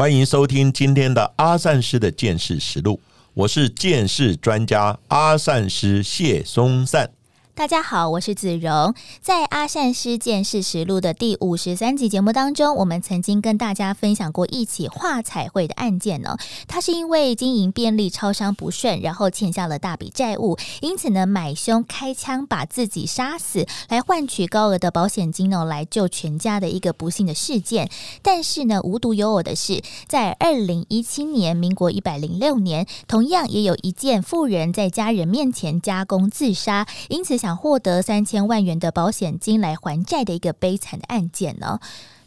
欢迎收听今天的阿善师的剑士实录。我是剑士专家阿善师谢松善。大家好，我是子荣。在阿善师见事实录的第五十三集节目当中，我们曾经跟大家分享过一起画彩绘的案件呢。他是因为经营便利超商不顺，然后欠下了大笔债务，因此呢买凶开枪把自己杀死，来换取高额的保险金哦，来救全家的一个不幸的事件。但是呢，无独有偶的是，在二零一七年，民国一百零六年，同样也有一件富人在家人面前加工自杀，因此想。获得三千万元的保险金来还债的一个悲惨的案件呢？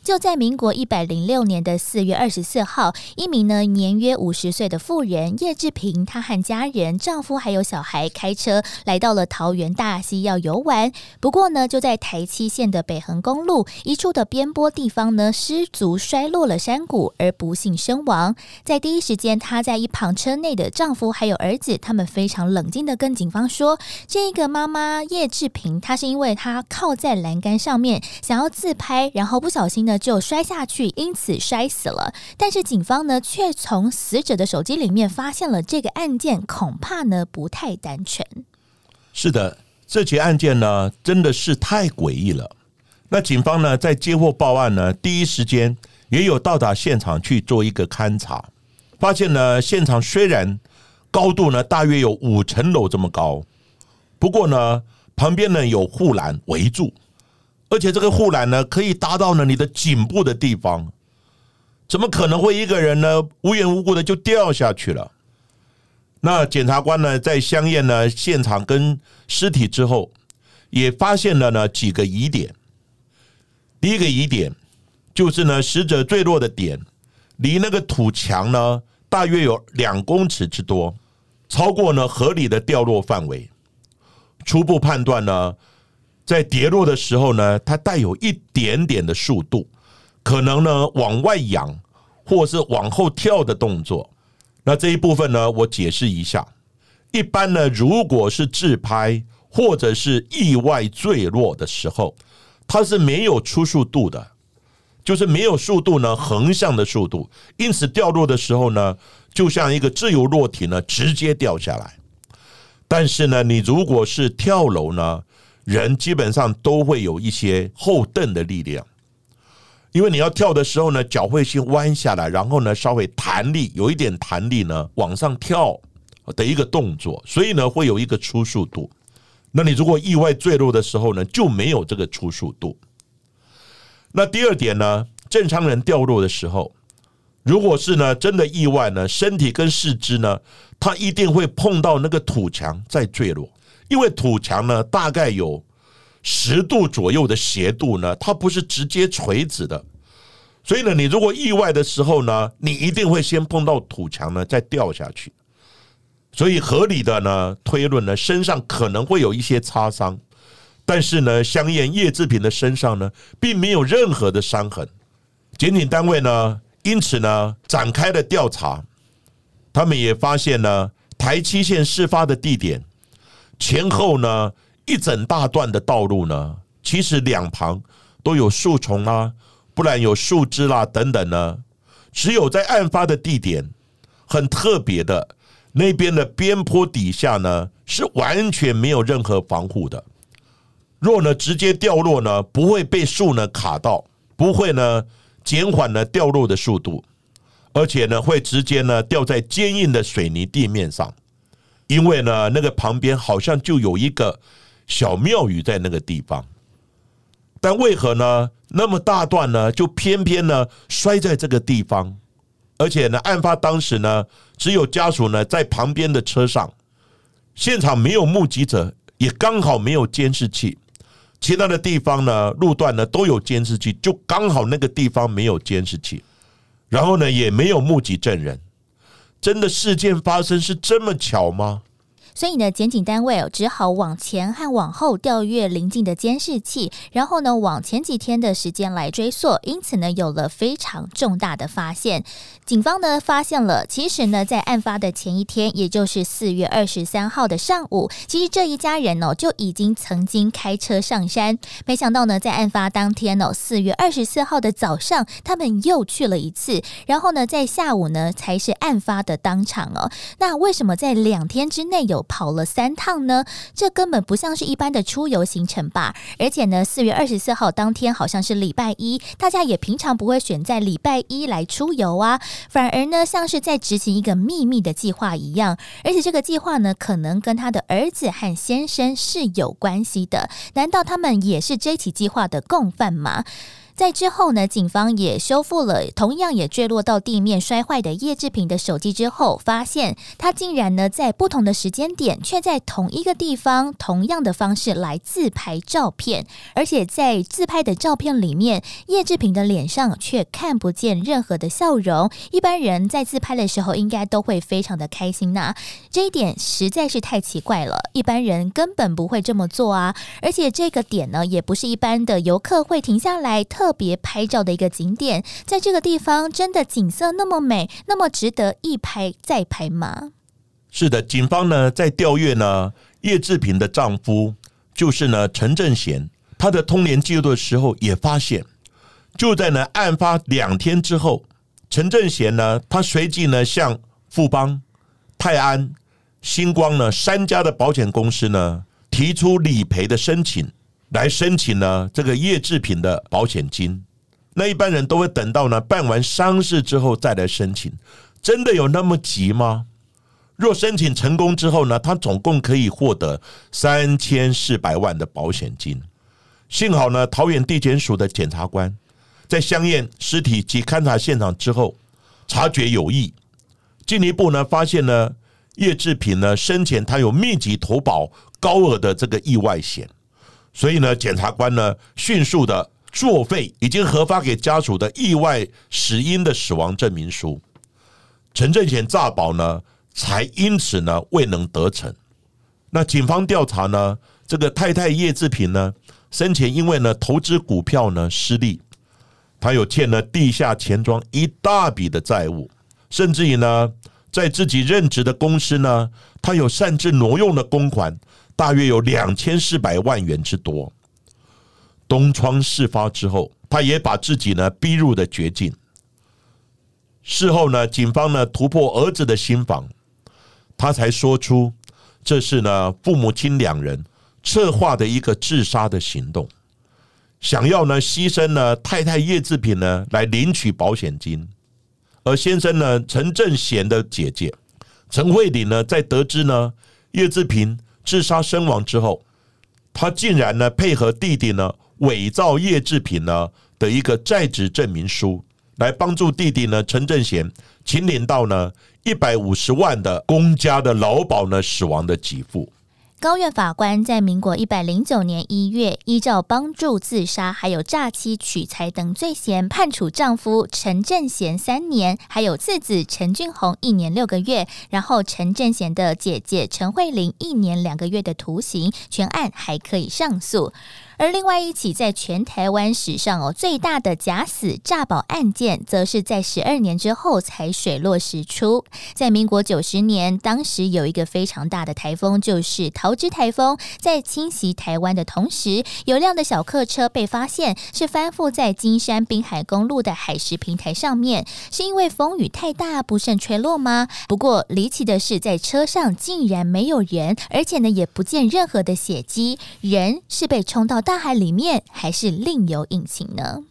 就在民国一百零六年的四月二十四号，一名呢年约五十岁的妇人叶志平，她和家人、丈夫还有小孩开车来到了桃园大溪要游玩。不过呢，就在台七线的北横公路一处的边坡地方呢，失足摔落了山谷，而不幸身亡。在第一时间，她在一旁车内的丈夫还有儿子，他们非常冷静的跟警方说：“这个妈妈叶志平，她是因为她靠在栏杆上面想要自拍，然后不小心呢”就摔下去，因此摔死了。但是警方呢，却从死者的手机里面发现了这个案件，恐怕呢不太单纯。是的，这起案件呢，真的是太诡异了。那警方呢，在接获报案呢，第一时间也有到达现场去做一个勘查，发现呢，现场虽然高度呢大约有五层楼这么高，不过呢，旁边呢有护栏围住。而且这个护栏呢，可以达到呢你的颈部的地方，怎么可能会一个人呢无缘无故的就掉下去了？那检察官呢在相验呢现场跟尸体之后，也发现了呢几个疑点。第一个疑点就是呢死者坠落的点离那个土墙呢大约有两公尺之多，超过呢合理的掉落范围。初步判断呢。在跌落的时候呢，它带有一点点的速度，可能呢往外仰或是往后跳的动作。那这一部分呢，我解释一下。一般呢，如果是自拍或者是意外坠落的时候，它是没有初速度的，就是没有速度呢横向的速度，因此掉落的时候呢，就像一个自由落体呢直接掉下来。但是呢，你如果是跳楼呢？人基本上都会有一些后蹬的力量，因为你要跳的时候呢，脚会先弯下来，然后呢稍微弹力有一点弹力呢往上跳的一个动作，所以呢会有一个初速度。那你如果意外坠落的时候呢，就没有这个初速度。那第二点呢，正常人掉落的时候，如果是呢真的意外呢，身体跟四肢呢，它一定会碰到那个土墙再坠落。因为土墙呢，大概有十度左右的斜度呢，它不是直接垂直的，所以呢，你如果意外的时候呢，你一定会先碰到土墙呢，再掉下去。所以合理的呢推论呢，身上可能会有一些擦伤，但是呢，香艳叶志平的身上呢，并没有任何的伤痕。检警单位呢，因此呢，展开了调查，他们也发现呢，台七线事发的地点。前后呢，一整大段的道路呢，其实两旁都有树丛啦，不然有树枝啦等等呢。只有在案发的地点很特别的那边的边坡底下呢，是完全没有任何防护的。若呢直接掉落呢，不会被树呢卡到，不会呢减缓呢掉落的速度，而且呢会直接呢掉在坚硬的水泥地面上。因为呢，那个旁边好像就有一个小庙宇在那个地方，但为何呢？那么大段呢，就偏偏呢摔在这个地方，而且呢，案发当时呢，只有家属呢在旁边的车上，现场没有目击者，也刚好没有监视器，其他的地方呢，路段呢都有监视器，就刚好那个地方没有监视器，然后呢，也没有目击证人。真的事件发生是这么巧吗？所以呢，检警单位，只好往前和往后调阅邻近的监视器，然后呢，往前几天的时间来追溯，因此呢，有了非常重大的发现。警方呢，发现了，其实呢，在案发的前一天，也就是四月二十三号的上午，其实这一家人哦，就已经曾经开车上山。没想到呢，在案发当天哦，四月二十四号的早上，他们又去了一次，然后呢，在下午呢，才是案发的当场哦。那为什么在两天之内有？跑了三趟呢，这根本不像是一般的出游行程吧？而且呢，四月二十四号当天好像是礼拜一，大家也平常不会选在礼拜一来出游啊，反而呢像是在执行一个秘密的计划一样。而且这个计划呢，可能跟他的儿子和先生是有关系的。难道他们也是这起计划的共犯吗？在之后呢，警方也修复了同样也坠落到地面摔坏的叶志平的手机之后，发现他竟然呢在不同的时间点，却在同一个地方，同样的方式来自拍照片，而且在自拍的照片里面，叶志平的脸上却看不见任何的笑容。一般人在自拍的时候，应该都会非常的开心呐，这一点实在是太奇怪了，一般人根本不会这么做啊！而且这个点呢，也不是一般的游客会停下来特。特别拍照的一个景点，在这个地方真的景色那么美，那么值得一拍再拍吗？是的，警方呢在调阅呢叶志平的丈夫，就是呢陈正贤，他的通联记录的时候也发现，就在呢案发两天之后，陈正贤呢他随即呢向富邦、泰安、星光呢三家的保险公司呢提出理赔的申请。来申请呢这个叶制品的保险金，那一般人都会等到呢办完丧事之后再来申请，真的有那么急吗？若申请成功之后呢，他总共可以获得三千四百万的保险金。幸好呢，桃园地检署的检察官在相验尸体及勘查现场之后，察觉有异，进一步呢发现呢叶制品呢生前他有密集投保高额的这个意外险。所以呢，检察官呢迅速的作废已经核发给家属的意外死因的死亡证明书，陈正贤诈保呢，才因此呢未能得逞。那警方调查呢，这个太太叶志平呢生前因为呢投资股票呢失利，他有欠了地下钱庄一大笔的债务，甚至于呢在自己任职的公司呢，他有擅自挪用的公款。大约有两千四百万元之多。东窗事发之后，他也把自己呢逼入了绝境。事后呢，警方呢突破儿子的心房，他才说出这是呢父母亲两人策划的一个自杀的行动，想要呢牺牲呢太太叶志平呢来领取保险金，而先生呢陈正贤的姐姐陈慧玲呢在得知呢叶志平。自杀身亡之后，他竟然呢配合弟弟呢伪造叶志平呢的一个在职证明书，来帮助弟弟呢陈正贤请领到呢一百五十万的公家的劳保呢死亡的给付。高院法官在民国一百零九年一月，依照帮助自杀、还有诈欺取财等罪嫌，判处丈夫陈振贤三年，还有次子陈俊宏一年六个月，然后陈振贤的姐姐陈慧玲一年两个月的徒刑，全案还可以上诉。而另外一起在全台湾史上哦最大的假死诈保案件，则是在十二年之后才水落石出。在民国九十年，当时有一个非常大的台风，就是桃之台风，在侵袭台湾的同时，有辆的小客车被发现是翻覆在金山滨海公路的海石平台上面，是因为风雨太大不慎吹落吗？不过离奇的是，在车上竟然没有人，而且呢也不见任何的血迹，人是被冲到。大海里面还是另有隐情呢？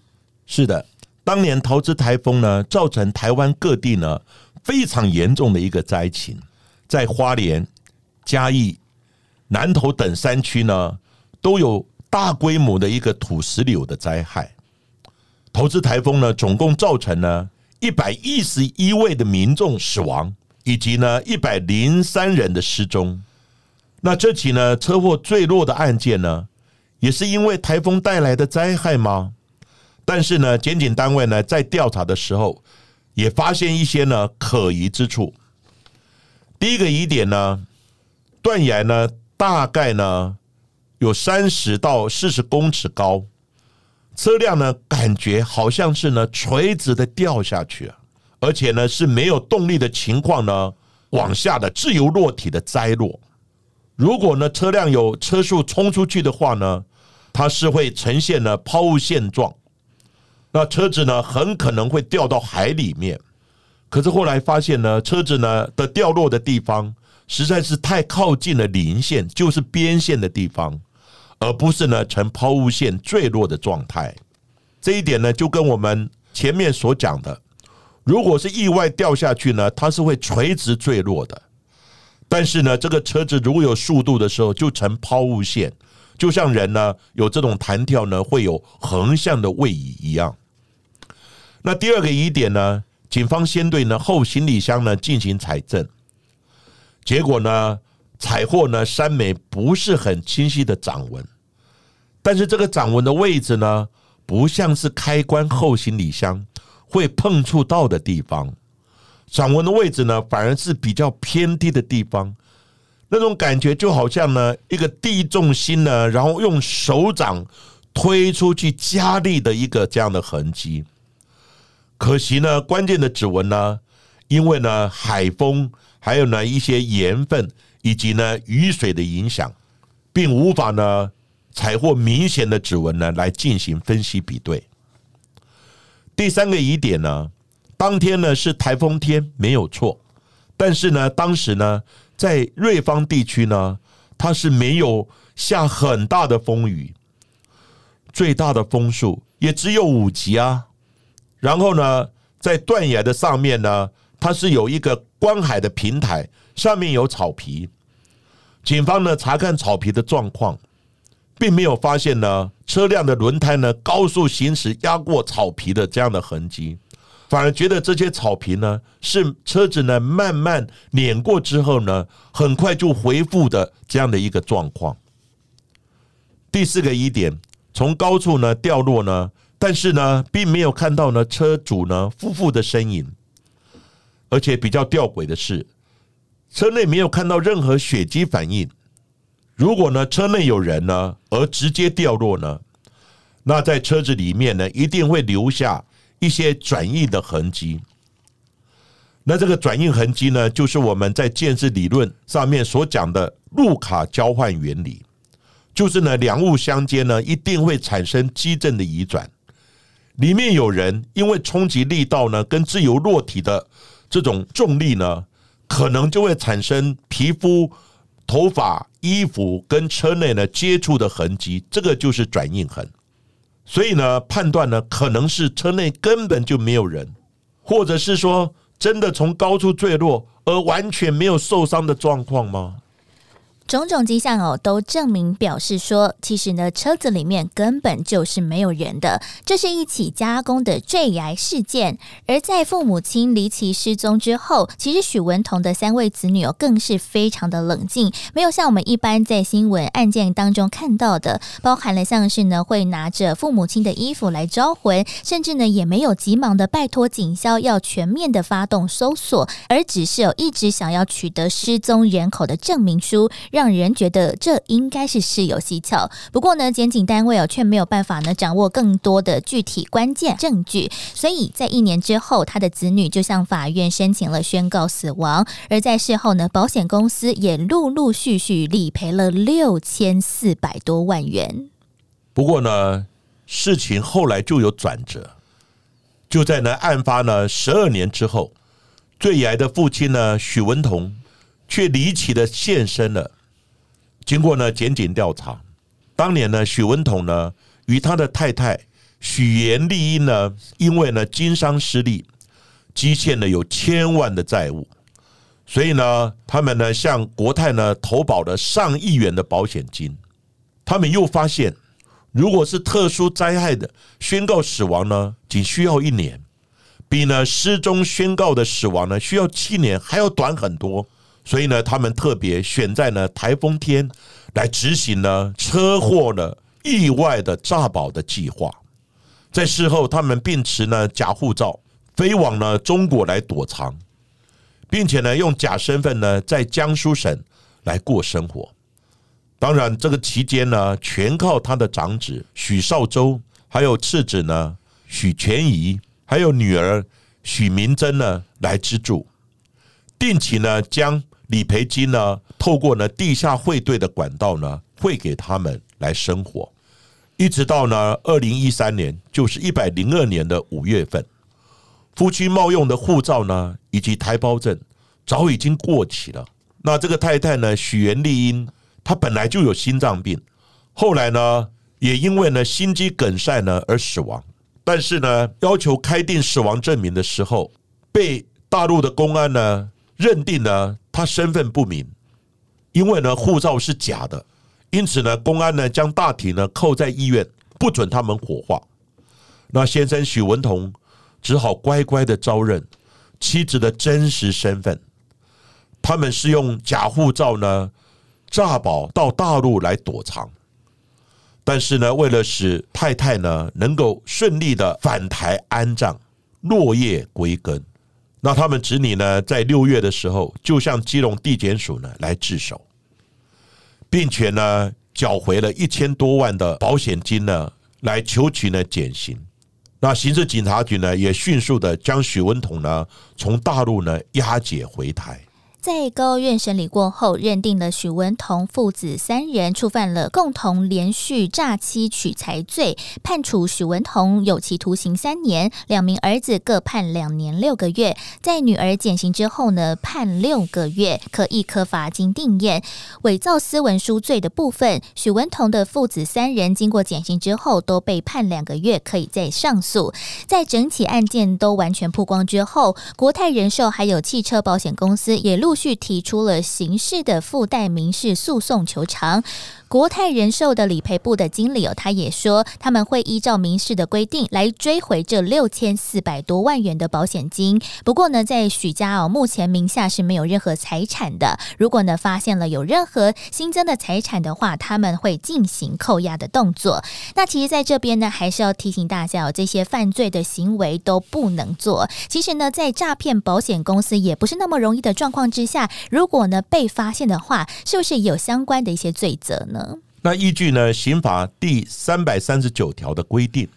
是的，当年桃之台风呢，造成台湾各地呢非常严重的一个灾情，在花莲、嘉义、南投等山区呢，都有大规模的一个土石流的灾害。投资台风呢，总共造成呢一百一十一位的民众死亡，以及呢一百零三人的失踪。那这起呢车祸坠落的案件呢？也是因为台风带来的灾害吗？但是呢，检警单位呢在调查的时候，也发现一些呢可疑之处。第一个疑点呢，断崖呢大概呢有三十到四十公尺高，车辆呢感觉好像是呢垂直的掉下去，而且呢是没有动力的情况呢往下的自由落体的栽落。如果呢车辆有车速冲出去的话呢，它是会呈现呢抛物线状，那车子呢很可能会掉到海里面。可是后来发现呢，车子呢的掉落的地方实在是太靠近了零线，就是边线的地方，而不是呢呈抛物线坠落的状态。这一点呢，就跟我们前面所讲的，如果是意外掉下去呢，它是会垂直坠落的。但是呢，这个车子如果有速度的时候，就呈抛物线，就像人呢有这种弹跳呢，会有横向的位移一样。那第二个疑点呢？警方先对呢后行李箱呢进行采证，结果呢采获呢三枚不是很清晰的掌纹，但是这个掌纹的位置呢不像是开关后行李箱会碰触到的地方，掌纹的位置呢反而是比较偏低的地方，那种感觉就好像呢一个地重心呢，然后用手掌推出去加力的一个这样的痕迹。可惜呢，关键的指纹呢，因为呢海风，还有呢一些盐分以及呢雨水的影响，并无法呢采获明显的指纹呢来进行分析比对。第三个疑点呢，当天呢是台风天没有错，但是呢当时呢在瑞芳地区呢，它是没有下很大的风雨，最大的风速也只有五级啊。然后呢，在断崖的上面呢，它是有一个观海的平台，上面有草皮。警方呢查看草皮的状况，并没有发现呢车辆的轮胎呢高速行驶压过草皮的这样的痕迹，反而觉得这些草坪呢是车子呢慢慢碾过之后呢，很快就恢复的这样的一个状况。第四个疑点，从高处呢掉落呢。但是呢，并没有看到呢车主呢夫妇的身影，而且比较吊诡的是，车内没有看到任何血迹反应。如果呢车内有人呢，而直接掉落呢，那在车子里面呢，一定会留下一些转印的痕迹。那这个转印痕迹呢，就是我们在建设理论上面所讲的路卡交换原理，就是呢两物相接呢，一定会产生基振的移转。里面有人，因为冲击力道呢，跟自由落体的这种重力呢，可能就会产生皮肤、头发、衣服跟车内呢接触的痕迹，这个就是转印痕。所以呢，判断呢，可能是车内根本就没有人，或者是说真的从高处坠落而完全没有受伤的状况吗？种种迹象哦，都证明表示说，其实呢，车子里面根本就是没有人的。这是一起加工的坠崖事件。而在父母亲离奇失踪之后，其实许文彤的三位子女哦，更是非常的冷静，没有像我们一般在新闻案件当中看到的，包含了像是呢，会拿着父母亲的衣服来招魂，甚至呢，也没有急忙的拜托警消要全面的发动搜索，而只是有一直想要取得失踪人口的证明书。让人觉得这应该是事有蹊跷。不过呢，检警单位哦却没有办法呢掌握更多的具体关键证据，所以在一年之后，他的子女就向法院申请了宣告死亡。而在事后呢，保险公司也陆陆续续理赔了六千四百多万元。不过呢，事情后来就有转折，就在呢案发呢十二年之后，坠崖的父亲呢许文彤却离奇的现身了。经过呢检警调查，当年呢许文统呢与他的太太许延丽英呢，因为呢经商失利，积欠了有千万的债务，所以呢他们呢向国泰呢投保了上亿元的保险金。他们又发现，如果是特殊灾害的宣告死亡呢，仅需要一年，比呢失踪宣告的死亡呢需要七年还要短很多。所以呢，他们特别选在呢台风天来执行呢车祸的意外的诈保的计划。在事后，他们并持呢假护照飞往呢中国来躲藏，并且呢用假身份呢在江苏省来过生活。当然，这个期间呢，全靠他的长子许绍周，还有次子呢许全仪，还有女儿许明珍呢来资助，定期呢将理赔金呢透过呢地下汇兑的管道呢汇给他们来生活，一直到呢二零一三年，就是一百零二年的五月份，夫妻冒用的护照呢以及台胞证早已经过期了。那这个太太呢许元丽英。她本来就有心脏病，后来呢，也因为呢心肌梗塞呢而死亡。但是呢，要求开定死亡证明的时候，被大陆的公安呢认定呢他身份不明，因为呢护照是假的，因此呢公安呢将大体呢扣在医院，不准他们火化。那先生许文同只好乖乖的招认妻子的真实身份，他们是用假护照呢。诈保到大陆来躲藏，但是呢，为了使太太呢能够顺利的返台安葬、落叶归根，那他们子女呢在六月的时候就向基隆地检署呢来自首，并且呢缴回了一千多万的保险金呢来求取呢减刑。那刑事警察局呢也迅速的将许文统呢从大陆呢押解回台。在高院审理过后，认定了许文同父子三人触犯了共同连续诈欺取财罪，判处许文同有期徒刑三年，两名儿子各判两年六个月。在女儿减刑之后呢，判六个月，可一颗罚金定验。伪造私文书罪的部分，许文同的父子三人经过减刑之后，都被判两个月，可以再上诉。在整起案件都完全曝光之后，国泰人寿还有汽车保险公司也陆陆续提出了刑事的附带民事诉讼求偿。国泰人寿的理赔部的经理哦，他也说他们会依照民事的规定来追回这六千四百多万元的保险金。不过呢，在许家哦，目前名下是没有任何财产的。如果呢发现了有任何新增的财产的话，他们会进行扣押的动作。那其实在这边呢，还是要提醒大家哦，这些犯罪的行为都不能做。其实呢，在诈骗保险公司也不是那么容易的状况之下，如果呢被发现的话，是不是有相关的一些罪责呢？那依据呢刑法第三百三十九条的规定，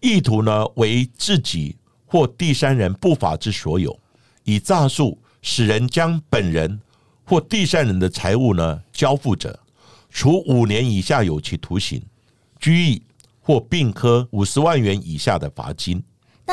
意图呢为自己或第三人不法之所有，以诈术使人将本人或第三人的财物呢交付者，处五年以下有期徒刑、拘役或并科五十万元以下的罚金。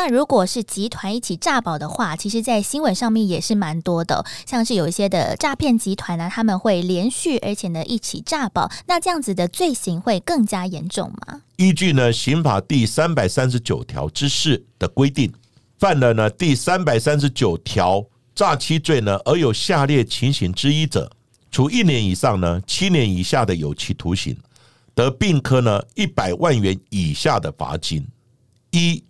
那如果是集团一起诈保的话，其实，在新闻上面也是蛮多的，像是有一些的诈骗集团呢，他们会连续而且呢一起诈保，那这样子的罪行会更加严重吗？依据呢刑法第三百三十九条之四的规定，犯了呢第三百三十九条诈欺罪呢，而有下列情形之一者，处一年以上呢七年以下的有期徒刑，得并科呢一百万元以下的罚金。一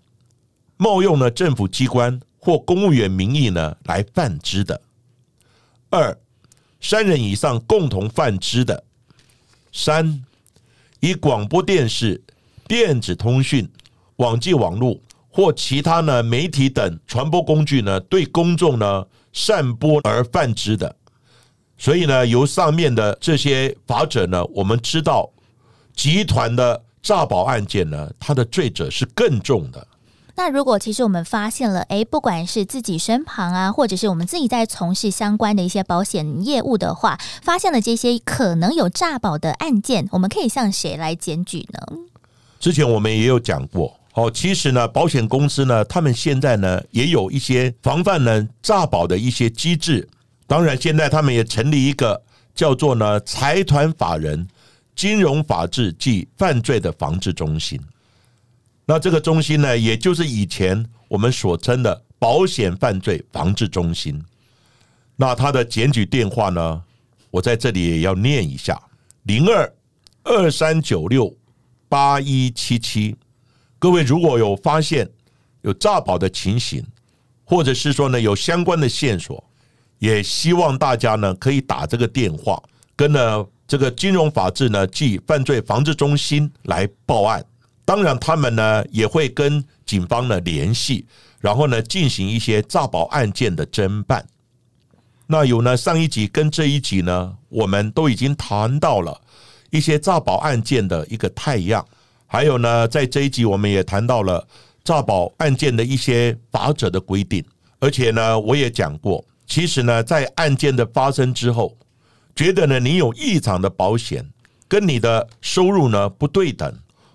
冒用了政府机关或公务员名义呢来贩资的；二，三人以上共同贩资的；三，以广播电视、电子通讯、网际网络或其他呢媒体等传播工具呢对公众呢散播而贩资的。所以呢，由上面的这些法者呢，我们知道集团的诈保案件呢，它的罪责是更重的。那如果其实我们发现了，哎，不管是自己身旁啊，或者是我们自己在从事相关的一些保险业务的话，发现了这些可能有诈保的案件，我们可以向谁来检举呢？之前我们也有讲过，哦，其实呢，保险公司呢，他们现在呢也有一些防范呢诈保的一些机制。当然，现在他们也成立一个叫做呢财团法人金融法治及犯罪的防治中心。那这个中心呢，也就是以前我们所称的保险犯罪防治中心。那他的检举电话呢，我在这里也要念一下：零二二三九六八一七七。各位如果有发现有诈保的情形，或者是说呢有相关的线索，也希望大家呢可以打这个电话，跟呢这个金融法治呢即犯罪防治中心来报案。当然，他们呢也会跟警方呢联系，然后呢进行一些诈保案件的侦办。那有呢，上一集跟这一集呢，我们都已经谈到了一些诈保案件的一个态样，还有呢，在这一集我们也谈到了诈保案件的一些法则的规定，而且呢，我也讲过，其实呢，在案件的发生之后，觉得呢，你有异常的保险跟你的收入呢不对等，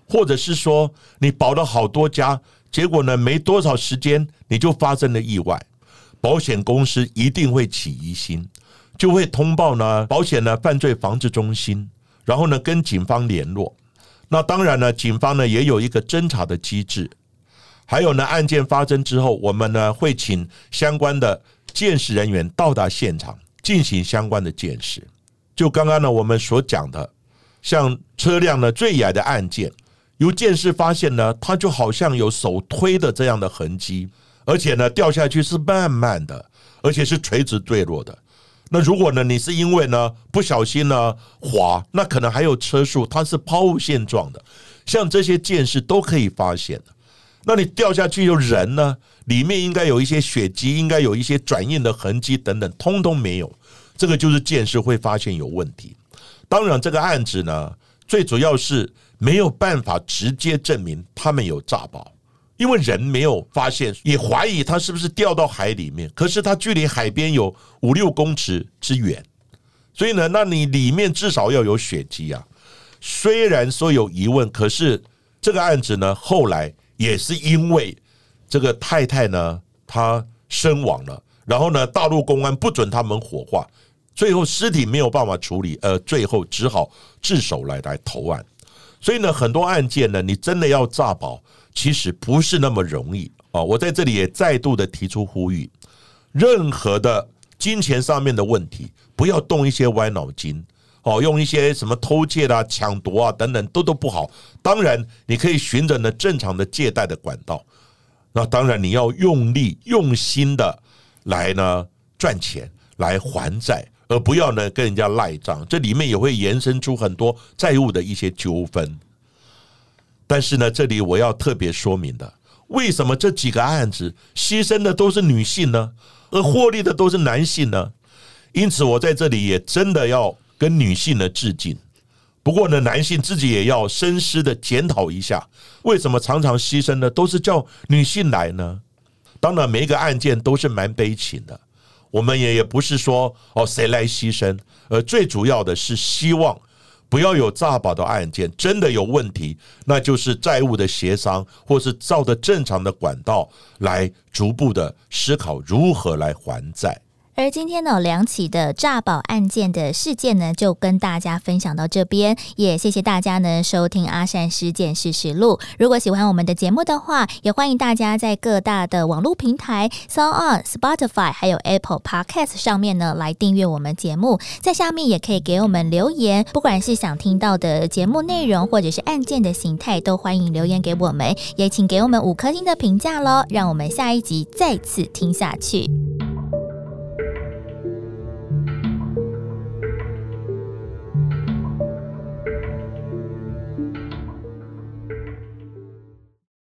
或者是说你保了好多家，结果呢，没多少时间你就发生了意外。保险公司一定会起疑心，就会通报呢保险呢犯罪防治中心，然后呢跟警方联络。那当然呢，警方呢也有一个侦查的机制。还有呢，案件发生之后，我们呢会请相关的鉴识人员到达现场进行相关的鉴识。就刚刚呢我们所讲的，像车辆呢坠崖的案件，由鉴识发现呢，它就好像有手推的这样的痕迹。而且呢，掉下去是慢慢的，而且是垂直坠落的。那如果呢，你是因为呢不小心呢滑，那可能还有车速，它是抛物线状的。像这些见识都可以发现。那你掉下去，有人呢，里面应该有一些血迹，应该有一些转印的痕迹等等，通通没有。这个就是见识会发现有问题。当然，这个案子呢，最主要是没有办法直接证明他们有诈保。因为人没有发现，也怀疑他是不是掉到海里面。可是他距离海边有五六公尺之远，所以呢，那你里面至少要有血迹啊。虽然说有疑问，可是这个案子呢，后来也是因为这个太太呢，她身亡了，然后呢，大陆公安不准他们火化，最后尸体没有办法处理，呃，最后只好自首来来投案。所以呢，很多案件呢，你真的要诈保。其实不是那么容易啊！我在这里也再度的提出呼吁：任何的金钱上面的问题，不要动一些歪脑筋哦，用一些什么偷窃啊、抢夺啊等等，都都不好。当然，你可以循着呢正常的借贷的管道，那当然你要用力用心的来呢赚钱来还债，而不要呢跟人家赖账。这里面也会延伸出很多债务的一些纠纷。但是呢，这里我要特别说明的，为什么这几个案子牺牲的都是女性呢，而获利的都是男性呢？因此，我在这里也真的要跟女性呢致敬。不过呢，男性自己也要深思的检讨一下，为什么常常牺牲的都是叫女性来呢？当然，每一个案件都是蛮悲情的，我们也也不是说哦谁来牺牲，而最主要的是希望。不要有诈保的案件，真的有问题，那就是债务的协商，或是照着正常的管道来逐步的思考如何来还债。而今天呢，两起的诈保案件的事件呢，就跟大家分享到这边。也谢谢大家呢收听阿善事件事实录。如果喜欢我们的节目的话，也欢迎大家在各大的网络平台 s o n Spotify 还有 Apple Podcast 上面呢来订阅我们节目。在下面也可以给我们留言，不管是想听到的节目内容，或者是案件的形态，都欢迎留言给我们。也请给我们五颗星的评价喽，让我们下一集再次听下去。